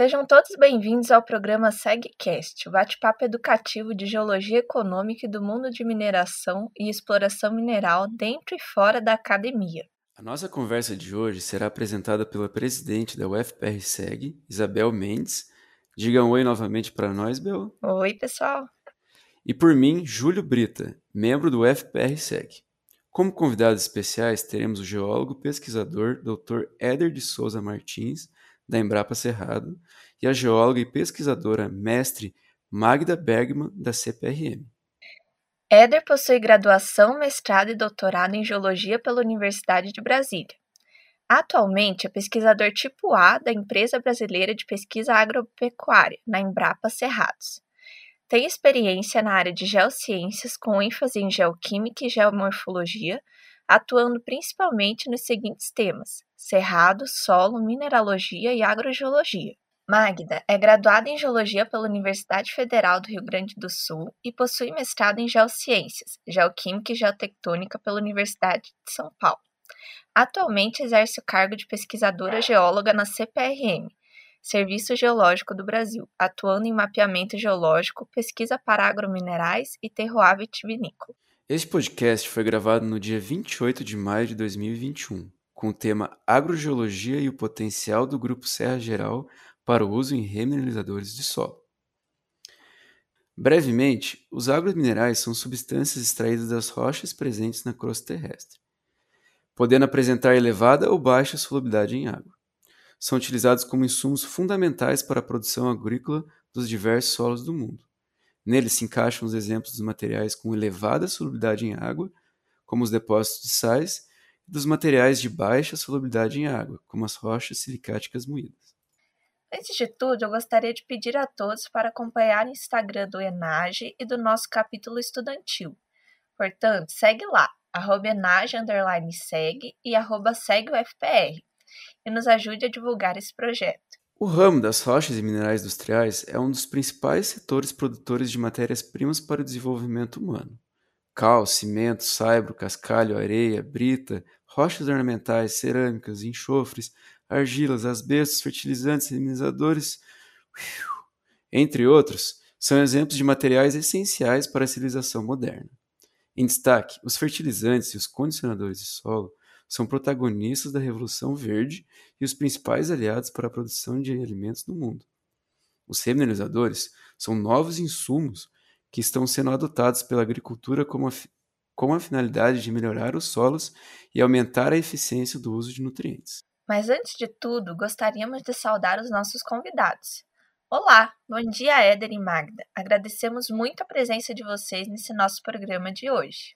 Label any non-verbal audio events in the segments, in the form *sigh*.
Sejam todos bem-vindos ao programa SegCast, o bate-papo educativo de geologia econômica e do mundo de mineração e exploração mineral dentro e fora da academia. A nossa conversa de hoje será apresentada pela presidente da UFPR-SEG, Isabel Mendes. Diga um oi novamente para nós, Bel. Oi, pessoal. E por mim, Júlio Brita, membro do UFPR-SEG. Como convidados especiais, teremos o geólogo pesquisador Dr. Éder de Souza Martins, da Embrapa Cerrado, e a geóloga e pesquisadora mestre Magda Bergman, da CPRM. Éder possui graduação, mestrado e doutorado em Geologia pela Universidade de Brasília. Atualmente é pesquisador tipo A da Empresa Brasileira de Pesquisa Agropecuária, na Embrapa Cerrados. Tem experiência na área de geociências, com ênfase em geoquímica e geomorfologia, atuando principalmente nos seguintes temas: cerrado, solo, mineralogia e agrogeologia. Magda é graduada em Geologia pela Universidade Federal do Rio Grande do Sul e possui mestrado em Geociências, Geoquímica e Geotectônica pela Universidade de São Paulo. Atualmente exerce o cargo de pesquisadora geóloga na CPRM, Serviço Geológico do Brasil, atuando em mapeamento geológico, pesquisa para agrominerais e terroir vitivinícola. Este podcast foi gravado no dia 28 de maio de 2021, com o tema Agrogeologia e o potencial do Grupo Serra Geral para o uso em remineralizadores de solo. Brevemente, os agrominerais são substâncias extraídas das rochas presentes na crosta terrestre, podendo apresentar elevada ou baixa solubilidade em água são utilizados como insumos fundamentais para a produção agrícola dos diversos solos do mundo. Neles se encaixam os exemplos dos materiais com elevada solubilidade em água, como os depósitos de sais, e dos materiais de baixa solubilidade em água, como as rochas silicáticas moídas. Antes de tudo, eu gostaria de pedir a todos para acompanhar o Instagram do Enage e do nosso capítulo estudantil. Portanto, segue lá, arroba enage, segue e arroba segue o FPR e nos ajude a divulgar esse projeto. O ramo das rochas e minerais industriais é um dos principais setores produtores de matérias-primas para o desenvolvimento humano. Cal, cimento, saibro, cascalho, areia, brita, rochas ornamentais, cerâmicas, enxofres, argilas, asbestos, fertilizantes, minimizadores, entre outros, são exemplos de materiais essenciais para a civilização moderna. Em destaque, os fertilizantes e os condicionadores de solo são protagonistas da Revolução Verde e os principais aliados para a produção de alimentos no mundo. Os remineralizadores são novos insumos que estão sendo adotados pela agricultura como a, com a finalidade de melhorar os solos e aumentar a eficiência do uso de nutrientes. Mas antes de tudo, gostaríamos de saudar os nossos convidados. Olá, bom dia Éder e Magda. Agradecemos muito a presença de vocês nesse nosso programa de hoje.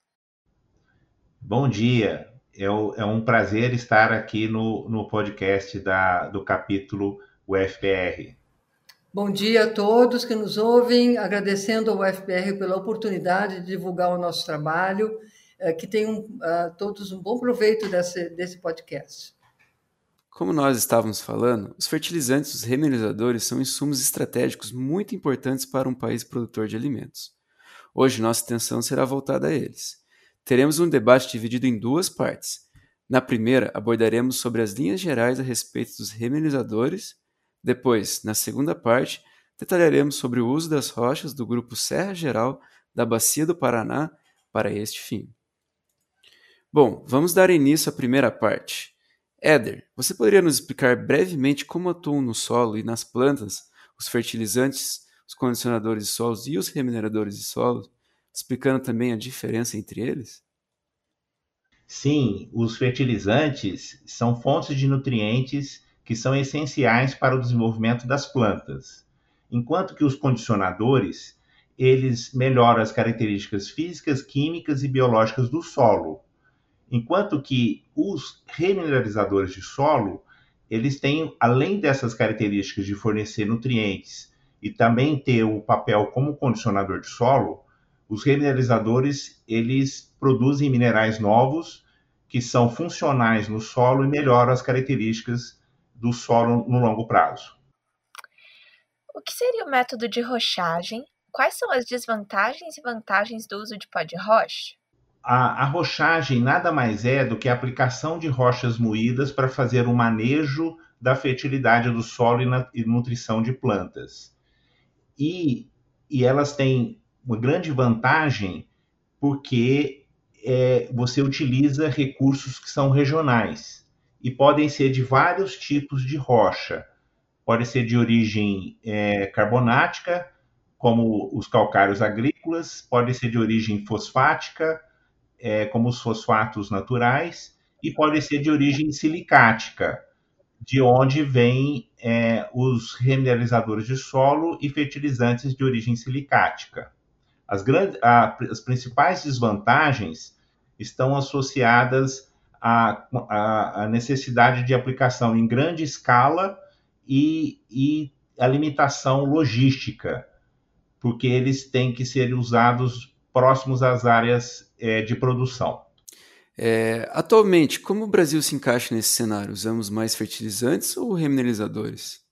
Bom dia, é, é um prazer estar aqui no, no podcast da, do capítulo UFPR. Bom dia a todos que nos ouvem, agradecendo ao UFPR pela oportunidade de divulgar o nosso trabalho, eh, que tenham uh, todos um bom proveito desse, desse podcast. Como nós estávamos falando, os fertilizantes e os remineralizadores são insumos estratégicos muito importantes para um país produtor de alimentos. Hoje nossa atenção será voltada a eles teremos um debate dividido em duas partes. Na primeira, abordaremos sobre as linhas gerais a respeito dos remineralizadores. Depois, na segunda parte, detalharemos sobre o uso das rochas do grupo Serra Geral da Bacia do Paraná para este fim. Bom, vamos dar início à primeira parte. Éder, você poderia nos explicar brevemente como atuam no solo e nas plantas os fertilizantes, os condicionadores de solos e os remineradores de solos explicando também a diferença entre eles? Sim, os fertilizantes são fontes de nutrientes que são essenciais para o desenvolvimento das plantas, enquanto que os condicionadores eles melhoram as características físicas, químicas e biológicas do solo, enquanto que os remineralizadores de solo eles têm, além dessas características de fornecer nutrientes e também ter o papel como condicionador de solo, os remineralizadores, eles produzem minerais novos que são funcionais no solo e melhoram as características do solo no longo prazo. O que seria o método de rochagem? Quais são as desvantagens e vantagens do uso de pó de rocha? A, a rochagem nada mais é do que a aplicação de rochas moídas para fazer o manejo da fertilidade do solo e, na, e nutrição de plantas. E, e elas têm uma grande vantagem porque é, você utiliza recursos que são regionais e podem ser de vários tipos de rocha. Pode ser de origem é, carbonática, como os calcários agrícolas, pode ser de origem fosfática, é, como os fosfatos naturais, e pode ser de origem silicática, de onde vêm é, os remineralizadores de solo e fertilizantes de origem silicática. As, grandes, a, as principais desvantagens estão associadas à, à, à, necessidade de aplicação em grande escala e, e a limitação logística, porque eles têm que ser usados próximos às áreas é, de produção. É, atualmente, como o Brasil se encaixa nesse cenário? Usamos mais fertilizantes ou remineralizadores?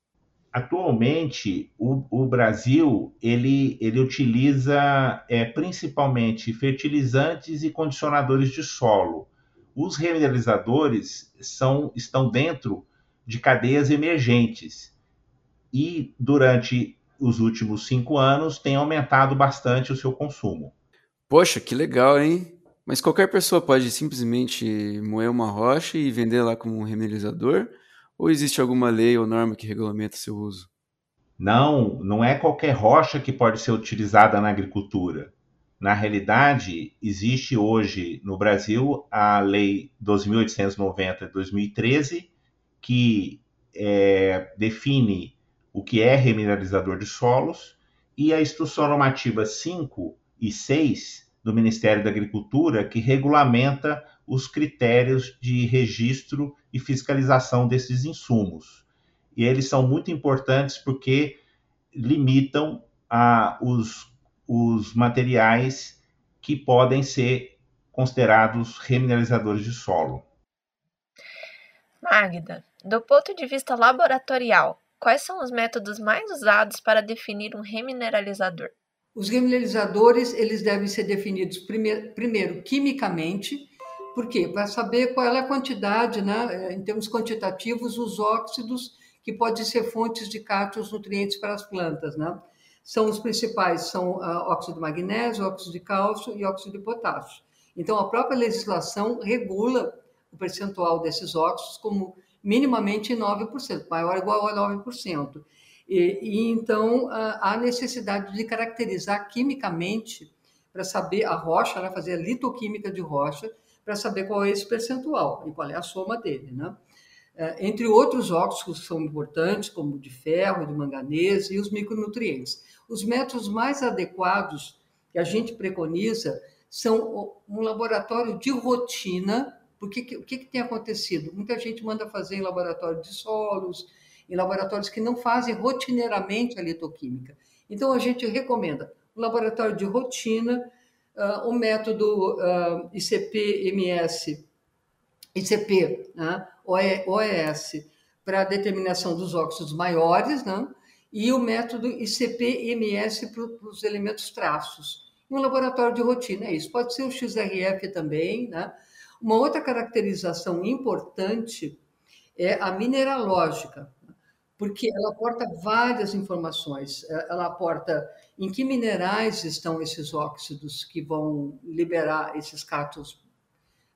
Atualmente, o, o Brasil ele, ele utiliza é, principalmente fertilizantes e condicionadores de solo. Os remineralizadores são, estão dentro de cadeias emergentes e durante os últimos cinco anos tem aumentado bastante o seu consumo. Poxa, que legal, hein? Mas qualquer pessoa pode simplesmente moer uma rocha e vender lá como um remineralizador? Ou existe alguma lei ou norma que regulamenta seu uso? Não, não é qualquer rocha que pode ser utilizada na agricultura. Na realidade, existe hoje no Brasil a Lei 12.890 de 2013, que é, define o que é remineralizador de solos, e a Instrução Normativa 5 e 6 do Ministério da Agricultura, que regulamenta os critérios de registro e fiscalização desses insumos. E eles são muito importantes porque limitam a, os, os materiais que podem ser considerados remineralizadores de solo. Magda, do ponto de vista laboratorial, quais são os métodos mais usados para definir um remineralizador? Os remineralizadores eles devem ser definidos primeiro, quimicamente, por quê? Para saber qual é a quantidade, né, em termos quantitativos, os óxidos que podem ser fontes de cátions nutrientes para as plantas, né? São os principais, são uh, óxido de magnésio, óxido de cálcio e óxido de potássio. Então, a própria legislação regula o percentual desses óxidos como minimamente 9%, maior ou igual a 9%. E, e então há necessidade de caracterizar quimicamente para saber a rocha, né, fazer a litoquímica de rocha, para saber qual é esse percentual e qual é a soma dele. Né? É, entre outros óxidos que são importantes, como de ferro, de manganês e os micronutrientes. Os métodos mais adequados que a gente preconiza são um laboratório de rotina, porque o que, que tem acontecido? Muita gente manda fazer em laboratório de solos, em laboratórios que não fazem rotineiramente a litoquímica. Então, a gente recomenda um laboratório de rotina, uh, o método uh, ah, ICP-MS, ICP, né, OES, para determinação dos óxidos maiores, né, e o método ICP-MS para os elementos traços. Um laboratório de rotina, é isso. Pode ser o XRF também. Né? Uma outra caracterização importante é a mineralógica porque ela aporta várias informações. É, ela aporta em que minerais estão esses óxidos que vão liberar esses cátions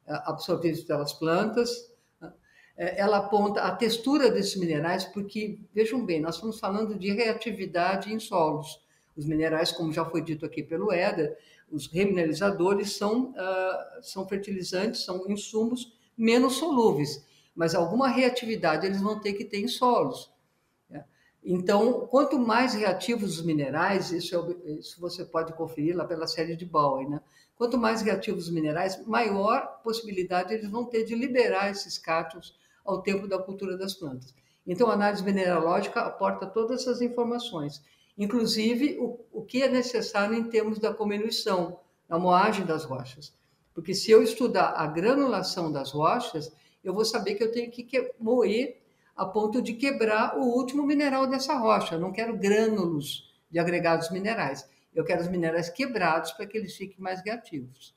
é, absorvidos pelas plantas. É, ela aponta a textura desses minerais, porque, vejam bem, nós estamos falando de reatividade em solos. Os minerais, como já foi dito aqui pelo Éder, os remineralizadores são, uh, são fertilizantes, são insumos menos solúveis, mas alguma reatividade eles vão ter que ter em solos. Então, quanto mais reativos os minerais, isso, é, isso você pode conferir lá pela série de Bowen, né? Quanto mais reativos os minerais, maior possibilidade eles vão ter de liberar esses cátions ao tempo da cultura das plantas. Então, a análise mineralógica aporta todas essas informações, inclusive o, o que é necessário em termos da cominição, da moagem das rochas. Porque se eu estudar a granulação das rochas, eu vou saber que eu tenho que moer a ponto de quebrar o último mineral dessa rocha. Eu não quero grânulos de agregados minerais. Eu quero os minerais quebrados para que eles fiquem mais reativos.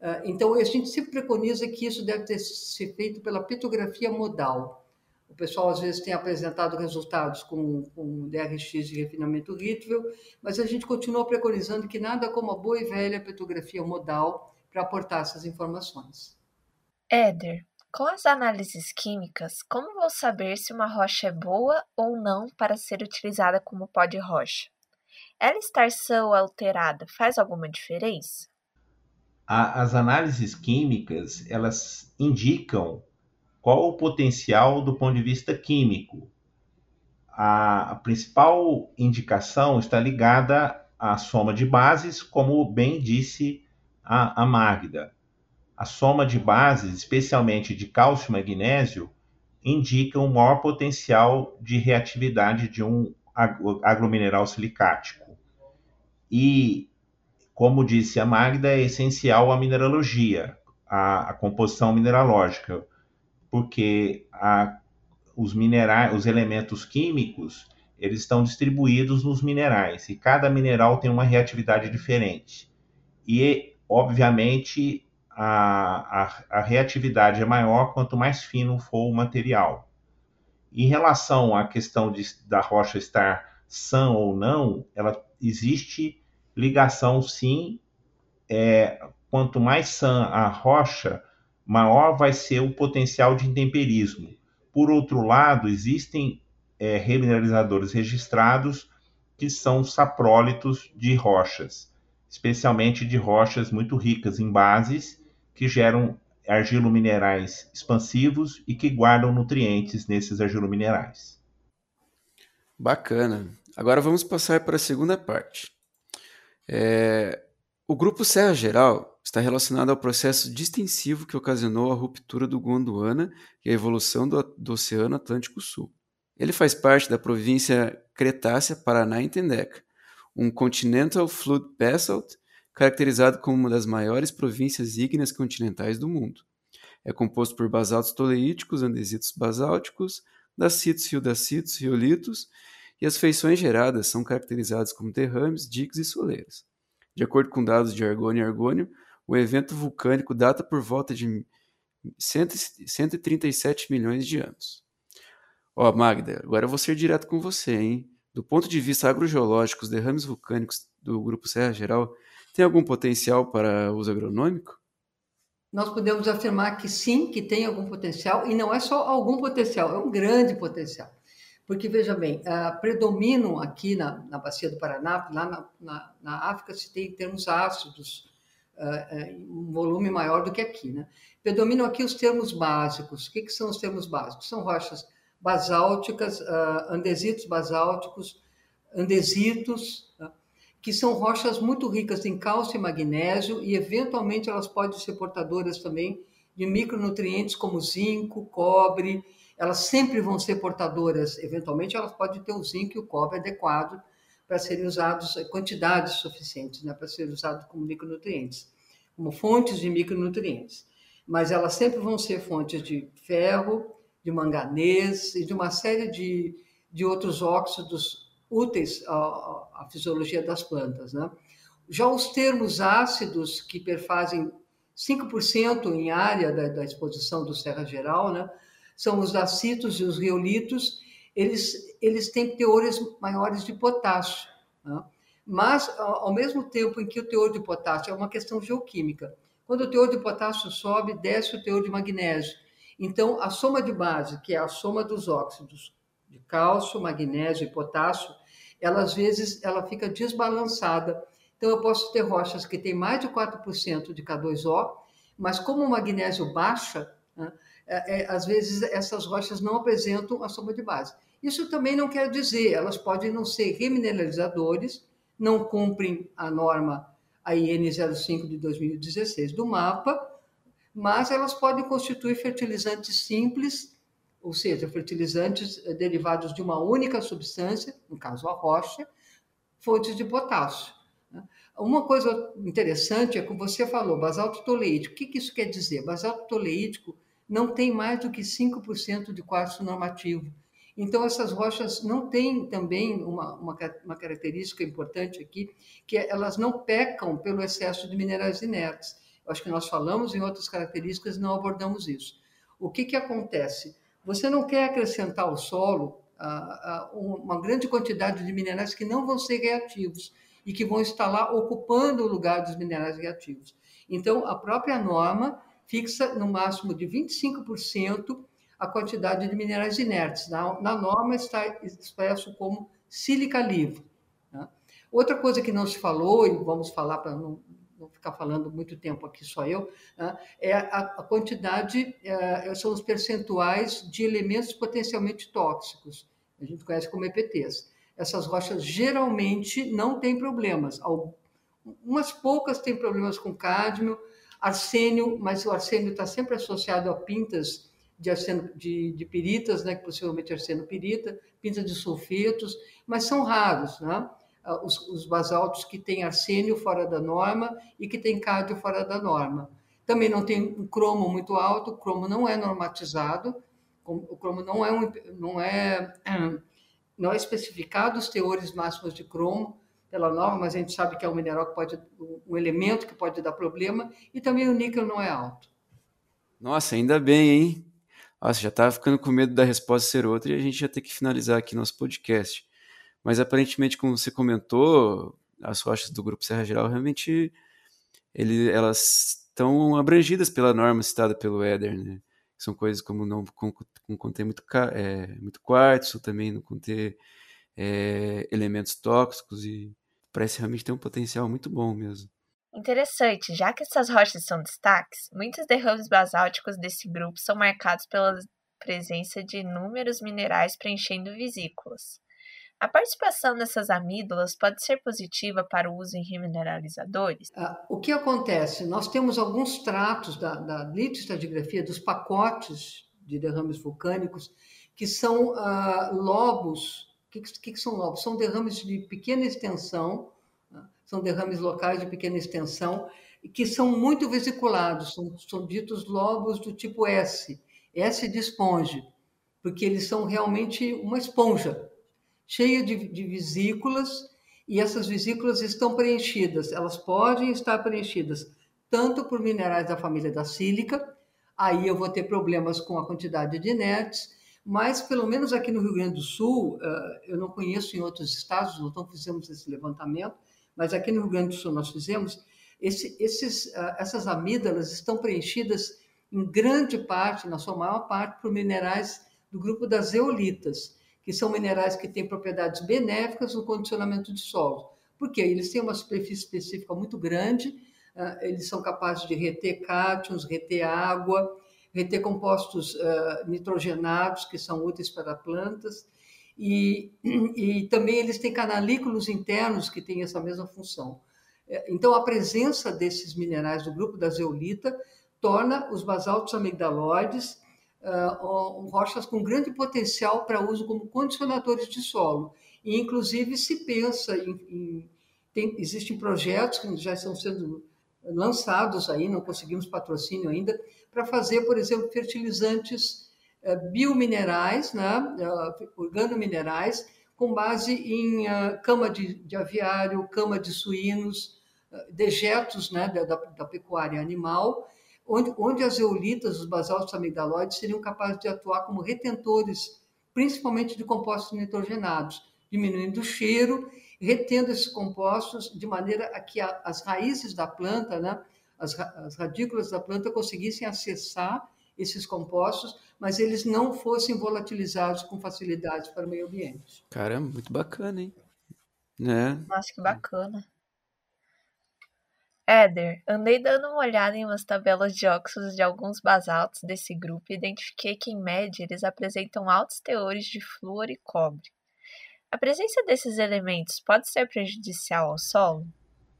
Ah, então, a gente sempre preconiza que isso deve ter, ser feito pela petrografia modal. O pessoal às vezes tem apresentado resultados com, com DRX de refinamento Ritvel, mas a gente continua preconizando que nada como a boa e velha petrografia modal para aportar essas informações. Éder, com as análises químicas, como vou saber se uma rocha é boa ou não para ser utilizada como pó de rocha? Ela estar sã ou alterada faz alguma diferença? as análises químicas elas indicam qual o potencial do ponto de vista químico. A, a principal indicação está ligada à soma de bases, como bem disse a, a Magda. A soma de bases, especialmente de cálcio e magnésio, indica um maior potencial de reatividade de um agromineral silicático. E como disse a Magda, é essencial a mineralogia, a, a composição mineralógica, porque a, os minerais, os elementos químicos, eles estão distribuídos nos minerais e cada mineral tem uma reatividade diferente. E, obviamente, a, a, a reatividade é maior quanto mais fino for o material. Em relação à questão de, da rocha estar sã ou não, ela existe ligação sim. É, quanto mais sã a rocha, maior vai ser o potencial de intemperismo. Por outro lado, existem é, remineralizadores registrados que são saprólitos de rochas, especialmente de rochas muito ricas em bases, que geram argilominerais expansivos e que guardam nutrientes nesses argilominerais. Bacana. Agora vamos passar para a segunda parte. É, o grupo Serra Geral está relacionado ao processo distensivo que ocasionou a ruptura do Gondwana e a evolução do, do Oceano Atlântico Sul. Ele faz parte da província Cretácea Paraná Entendeca, um Continental Flood Basalt caracterizado como uma das maiores províncias ígneas continentais do mundo. É composto por basaltos toleíticos, andesitos basálticos, dacitos, riodacitos, riolitos e as feições geradas são caracterizadas como derrames, diques e soleiras. De acordo com dados de Argônio e Argônio, o evento vulcânico data por volta de 137 milhões de anos. Ó, oh, Magda, agora eu vou ser direto com você, hein? Do ponto de vista agrogeológico, os derrames vulcânicos do Grupo Serra Geral têm algum potencial para uso agronômico? Nós podemos afirmar que sim, que tem algum potencial, e não é só algum potencial, é um grande potencial. Porque, veja bem, uh, predominam aqui na, na bacia do Paraná, lá na, na, na África se tem termos ácidos, uh, uh, um volume maior do que aqui. Né? Predominam aqui os termos básicos. O que, que são os termos básicos? São rochas basálticas, andesitos basálticos, andesitos, tá? Que são rochas muito ricas em cálcio e magnésio e, eventualmente, elas podem ser portadoras também de micronutrientes como zinco, cobre, elas sempre vão ser portadoras, eventualmente elas podem ter o zinco e o cobre adequado para serem usados, quantidades suficientes, né, para serem usados como micronutrientes, como fontes de micronutrientes. Mas elas sempre vão ser fontes de ferro, de manganês e de uma série de, de outros óxidos úteis à, à fisiologia das plantas. Né? Já os termos ácidos, que perfazem 5% em área da, da, exposição do Serra Geral, né? são os acitos e os riolitos, eles, eles têm teores maiores de potássio. Né? Mas, ao mesmo tempo em que o teor de potássio é uma questão geoquímica, quando o teor de potássio sobe, desce o teor de magnésio. Então, a soma de base, que é a soma dos óxidos de cálcio, magnésio e potássio, ela às vezes ela fica desbalançada. Então, eu posso ter rochas que têm mais de 4% de K2O, mas como o magnésio baixa, né, é, é, às vezes essas rochas não apresentam a soma de base. Isso também não quer dizer, elas podem não ser remineralizadores, não cumprem a norma a IN 05 de 2016 do mapa, mas elas podem constituir fertilizantes simples, ou seja, fertilizantes eh, derivados de uma única substância, no caso a rocha, fontes de potássio. Né? Uma coisa interessante é que você falou, basalto toleítico. O que isso quer dizer? Basalto toleítico não tem mais do que 5% de quartzo normativo. Então, essas rochas não têm também uma, uma, uma, característica importante aqui, que é, elas não pecam pelo excesso de minerais inertes. Eu acho que nós falamos em outras características não abordamos isso. O que, que acontece? Você não quer acrescentar ao solo uma grande quantidade de minerais que não vão ser reativos e que vão estar lá ocupando o lugar dos minerais reativos. Então, a própria norma fixa no máximo de 25% a quantidade de minerais inertes. Na, na norma está expresso como sílica livre. Né? Outra coisa que não se falou, e vamos falar para não, não, ficar falando muito tempo aqui só eu, né? é a, quantidade, é, são os percentuais de elementos potencialmente tóxicos. A gente conhece como EPTs. Essas rochas geralmente não têm problemas. Umas poucas têm problemas com cádmio, arsênio, mas o arsênio está sempre associado a pintas de, arseno, de, de piritas, né, que possivelmente é arsenopirita, pintas de sulfetos, mas são raros, né? Ah, os, os basaltos que têm arsênio fora da norma e que têm cádio fora da norma. Também não tem um cromo muito alto, o cromo não é normatizado, o cromo não é, um, não é, não é especificado os teores máximos de cromo, pela norma, mas a gente sabe que é um mineral que pode, um elemento que pode dar problema, e também o níquel não é alto. Nossa, ainda bem, hein? Nossa, já estava ficando com medo da resposta ser outra e a gente já ter que finalizar aqui nosso podcast. Mas aparentemente, como você comentou, as rochas do Grupo Serra Geral realmente ele, elas estão abrangidas pela norma citada pelo Éder, né? São coisas como não com, com conter muito, é, muito quartzo, também não conter é, elementos tóxicos e parece realmente ter um potencial muito bom mesmo. Interessante, já que essas rochas são destaques, muitos derrames basálticos desse grupo são marcados pela presença de inúmeros minerais preenchendo vesículas. A participação dessas amígdalas pode ser positiva para o uso em remineralizadores? Ah, o que acontece? Nós temos alguns tratos da, da litostadigrafia, dos pacotes de derrames vulcânicos, que são ah, lobos. O que, que, que são lobos? São derrames de pequena extensão são derrames locais de pequena extensão, que são muito vesiculados, são, são ditos lobos do tipo S, S de esponja, porque eles são realmente uma esponja, cheia de, de vesículas, e essas vesículas estão preenchidas, elas podem estar preenchidas tanto por minerais da família da sílica, aí eu vou ter problemas com a quantidade de inertes, mas pelo menos aqui no Rio Grande do Sul, eh, eu não conheço em outros estados, não fizemos esse levantamento, mas aqui no Rio Grande do Sul nós fizemos, esse, esses, uh, essas amígdalas estão preenchidas em grande parte, na sua maior parte, por minerais do grupo das zeolitas, que são minerais que têm propriedades benéficas no condicionamento de solo. Por quê? Eles têm uma superfície específica muito grande, uh, eles são capazes de reter cátions, reter água, reter compostos uh, nitrogenados, que são úteis para plantas, e, *clears throat* e também eles têm canalículos internos que têm essa mesma função. É, então, a presença desses minerais do grupo da zeolita torna os basaltos amigdaloides uh, rochas com grande potencial para uso como condicionadores de solo. E, inclusive, se pensa em. em tem, existem projetos que já estão sendo lançados aí, não conseguimos patrocínio ainda, para fazer, por exemplo, fertilizantes é, biominerais, né, é, organominerais, com base em uh, cama de, de, aviário, cama de suínos, uh, dejetos né, da, da, pecuária animal, onde, onde as zeolitas, os basaltos amigdaloides, seriam capazes de atuar como retentores, principalmente de compostos nitrogenados, diminuindo o cheiro, retendo esses compostos de maneira a que a, as raízes da planta, né, as, as radículas da planta conseguissem acessar esses compostos, mas eles não fossem volatilizados com facilidade para o meio ambiente. Caramba, muito bacana, hein? Né? Nossa, que bacana. Éder, andei dando uma olhada em umas tabelas de óxidos de alguns basaltos desse grupo e identifiquei que, em média, eles apresentam altos teores de flúor e cobre. A presença desses elementos pode ser prejudicial ao solo?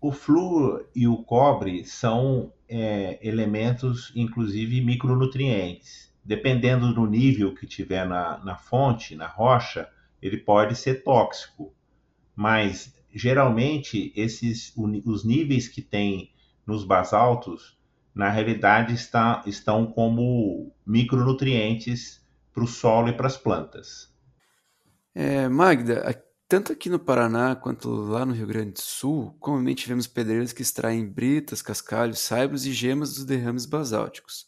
O flúor e o cobre são é, elementos, inclusive micronutrientes. Dependendo do nível que tiver na, na fonte, na rocha, ele pode ser tóxico. Mas geralmente esses os níveis que tem nos basaltos, na realidade está, estão como micronutrientes para o solo e para as plantas. É, Magda, tanto aqui no Paraná quanto lá no Rio Grande do Sul, comumente vemos pedreiros que extraem britas, cascalhos, saibros e gemas dos derrames basálticos.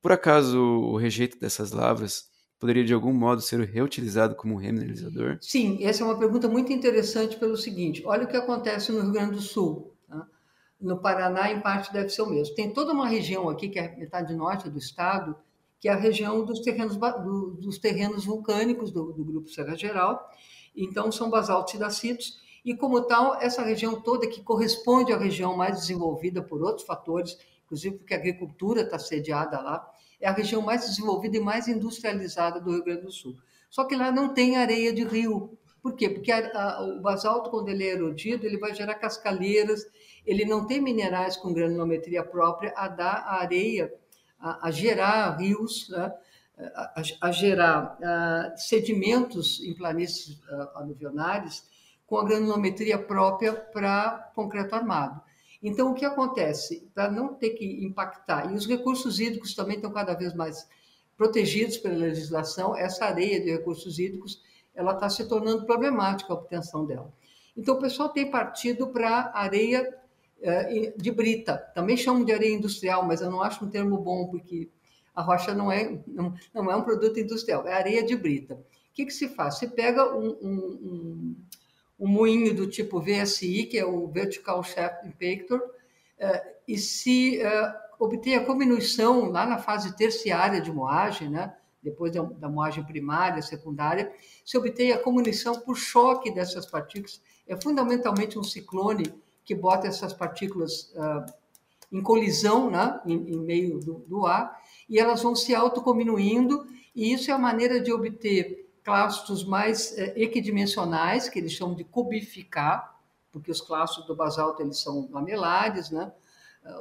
Por acaso, o rejeito dessas lavras poderia de algum modo ser reutilizado como remineralizador? Sim, essa é uma pergunta muito interessante pelo seguinte: olha o que acontece no Rio Grande do Sul. Tá? No Paraná, em parte, deve ser o mesmo. Tem toda uma região aqui, que é metade norte do estado, que é a região dos terrenos, do, dos terrenos vulcânicos do, do, Grupo Serra Geral. Então, são basaltos e dacitos. E, como tal, essa região toda, que corresponde à região mais desenvolvida por outros fatores, inclusive porque a agricultura está sediada lá, é a região mais desenvolvida e mais industrializada do Rio Grande do Sul. Só que lá não tem areia de rio. Por quê? Porque a, a, o basalto, quando ele é erodido, ele vai gerar cascalheiras, ele não tem minerais com granulometria própria a dar a areia, a, a gerar rios, né? a, gerar sedimentos em planícies aluvionares com a granulometria própria para concreto armado. Então, o que acontece? Para não ter que impactar, e os recursos hídricos também estão cada vez mais protegidos pela legislação, essa areia de recursos hídricos ela está se tornando problemática a obtenção dela. Então, o pessoal tem partido para areia eh, de brita. Também chamam de areia industrial, mas eu não acho um termo bom, porque a rocha não é, não, não é um produto industrial, é areia de brita. O que, que se faz? Se pega um, um, um um moinho do tipo VSI, que é o Vertical Shaft Impactor, eh, e se eh, obter a combinação lá na fase terciária de moagem, né, depois da, moagem primária, secundária, se obtém a comunicação por choque dessas partículas. É fundamentalmente um ciclone que bota essas partículas uh, em colisão né, em, em meio do, do, ar, e elas vão se autocominuindo, e isso é a maneira de obter clastos mais é, equidimensionais, que eles chamam de cubificar, porque os clastos do basalto eles são lamelares, né? Ah,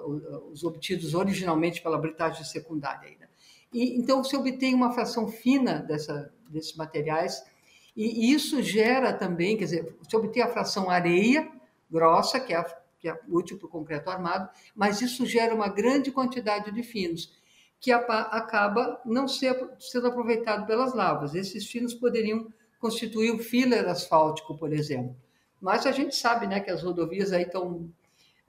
os obtidos originalmente pela britagem secundária. E, então, se obtém uma fração fina dessa, desses materiais, e isso gera também, quer dizer, se obtém a fração areia grossa, que é, que é útil para o concreto armado, mas isso gera uma grande quantidade de finos que acaba não ser, sendo aproveitado pelas lavas. Esses finos poderiam constituir o filler asfáltico, por exemplo. Mas a gente sabe né, que as rodovias aí estão.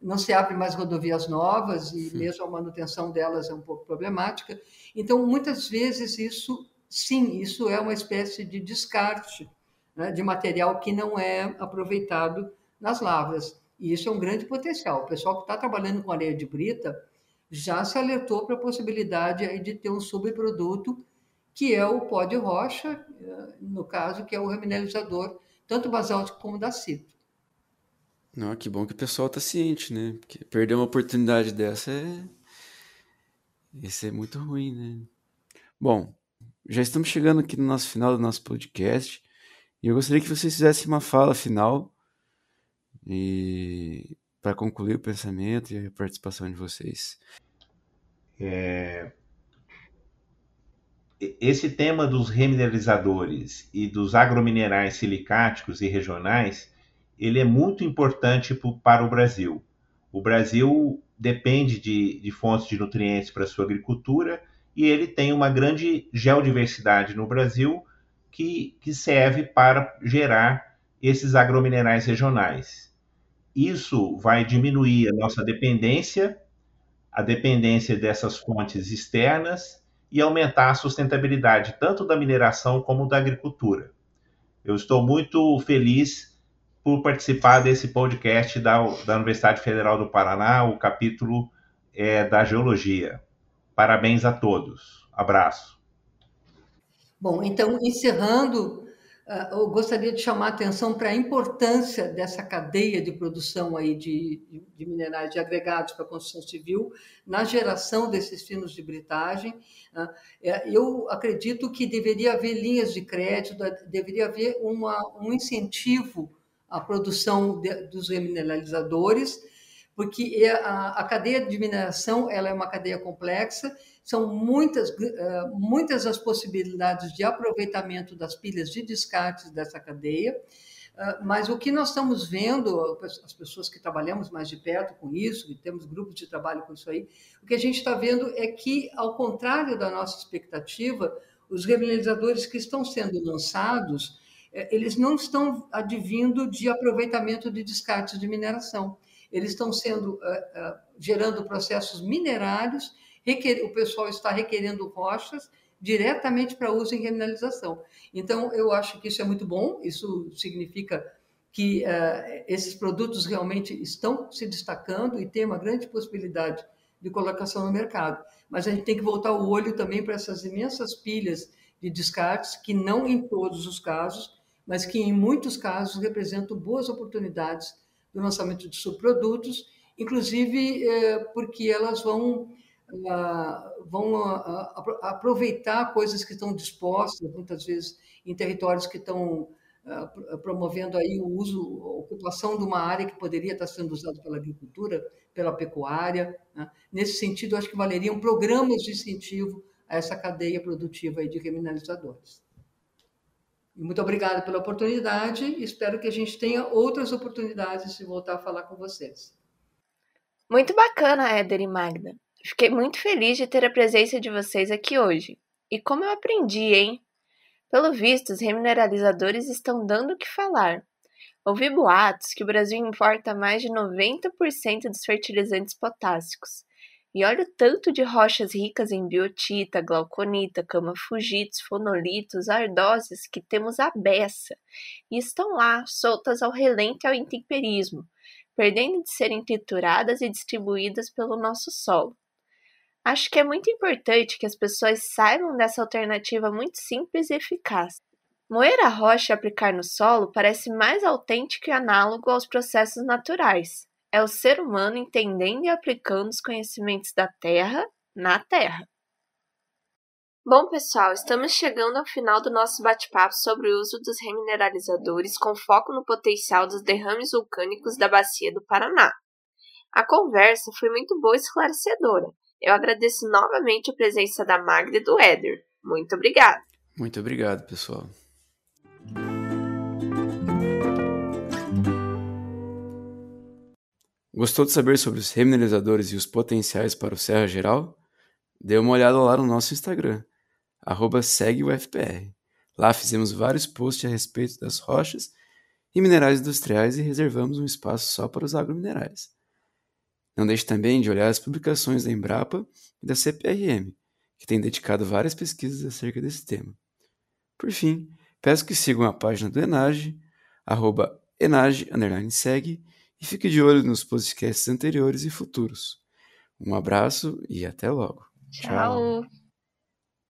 Não se abrem mais rodovias novas e sim. mesmo a manutenção delas é um pouco problemática. Então, muitas vezes, isso, sim, isso é uma espécie de descarte né, de material que não é aproveitado nas lavras. E isso é um grande potencial. O pessoal que está trabalhando com areia de brita, já se alertou para a possibilidade de ter um subproduto que é o pó de rocha, eh, no caso, que é o remineralizador, tanto basáltico como dacito. Não, que bom que o pessoal está ciente, né? Porque perder uma oportunidade dessa é. Isso é muito ruim, né? Bom, já estamos chegando aqui no nosso final do nosso podcast e eu gostaria que vocês fizessem uma fala final e para concluir o pensamento e a participação de vocês. É... Esse tema dos remineralizadores e dos agrominerais silicáticos e regionais, ele é muito importante para o Brasil. O Brasil depende de, de fontes de nutrientes para sua agricultura e ele tem uma grande geodiversidade no Brasil que, que serve para gerar esses agrominerais regionais. Isso vai diminuir a nossa dependência, a dependência dessas fontes externas e aumentar a sustentabilidade tanto da mineração como da agricultura. Eu estou muito feliz por participar desse podcast da, da Universidade Federal do Paraná, o capítulo é, da Geologia. Parabéns a todos. Abraço. Bom, então, encerrando eu gostaria de chamar a atenção para a importância dessa cadeia de produção aí de, de, minerais de agregados para a construção civil na geração desses finos de britagem. Ah, é, eu acredito que deveria haver linhas de crédito, deveria haver uma, um incentivo à produção de, dos remineralizadores, porque é a, a cadeia de mineração ela é uma cadeia complexa são muitas, eh, muitas as possibilidades de aproveitamento das pilhas de descartes dessa cadeia, eh, mas o que nós estamos vendo, as pessoas que trabalhamos mais de perto com isso, que temos grupos de trabalho com isso aí, o que a gente está vendo é que, ao contrário da nossa expectativa, os remineralizadores que estão sendo lançados, eh, eles não estão advindo de aproveitamento de descartes de mineração. Eles estão sendo gerando processos minerários requer, o pessoal está requerendo rochas diretamente para uso em remineralização. Então, eu acho que isso é muito bom, isso significa que uh, esses produtos realmente estão se destacando e tem uma grande possibilidade de colocação no mercado. Mas a gente tem que voltar o olho também para essas imensas pilhas de descartes, que não em todos os casos, mas que em muitos casos representam boas oportunidades do lançamento de subprodutos, inclusive eh, porque elas vão, ah, vão ah, aproveitar coisas que estão dispostas, muitas vezes em territórios que estão ah, promovendo aí o uso, a ocupação de uma área que poderia estar sendo usada pela agricultura, pela pecuária. Né? Nesse sentido, acho que valeriam programas de incentivo a essa cadeia produtiva de criminalizadores. Muito obrigada pela oportunidade. Espero que a gente tenha outras oportunidades de voltar a falar com vocês. Muito bacana, Éder e Magda. Fiquei muito feliz de ter a presença de vocês aqui hoje. E como eu aprendi, hein? Pelo visto, os remineralizadores estão dando o que falar. Ouvi boatos que o Brasil importa mais de 90% dos fertilizantes potássicos. E olha o tanto de rochas ricas em biotita, glauconita, cama-fugitos, fonolitos, ardósias que temos à beça. E estão lá, soltas ao relento e ao intemperismo, perdendo de serem trituradas e distribuídas pelo nosso solo. Acho que é muito importante que as pessoas saibam dessa alternativa muito simples e eficaz. Moer a rocha e aplicar no solo parece mais autêntico e análogo aos processos naturais. É o ser humano entendendo e aplicando os conhecimentos da terra na terra. Bom, pessoal, estamos chegando ao final do nosso bate-papo sobre o uso dos remineralizadores com foco no potencial dos derrames vulcânicos da Bacia do Paraná. A conversa foi muito boa e esclarecedora. Eu agradeço novamente a presença da Magda e do Éder. Muito obrigada. Muito obrigado, pessoal. Gostou de saber sobre os remineralizadores e os potenciais para o Serra Geral? Dê uma olhada lá no nosso Instagram, arroba Lá fizemos vários posts a respeito das rochas e minerais industriais e reservamos um espaço só para os agrominerais. Não deixe também de olhar as publicações da Embrapa e da CPRM, que têm dedicado várias pesquisas acerca desse tema. Por fim, peço que sigam a página do Enage, arroba enage, segue, e fique de olho nos podcasts anteriores e futuros. Um abraço e até logo. Tchau. Tchau.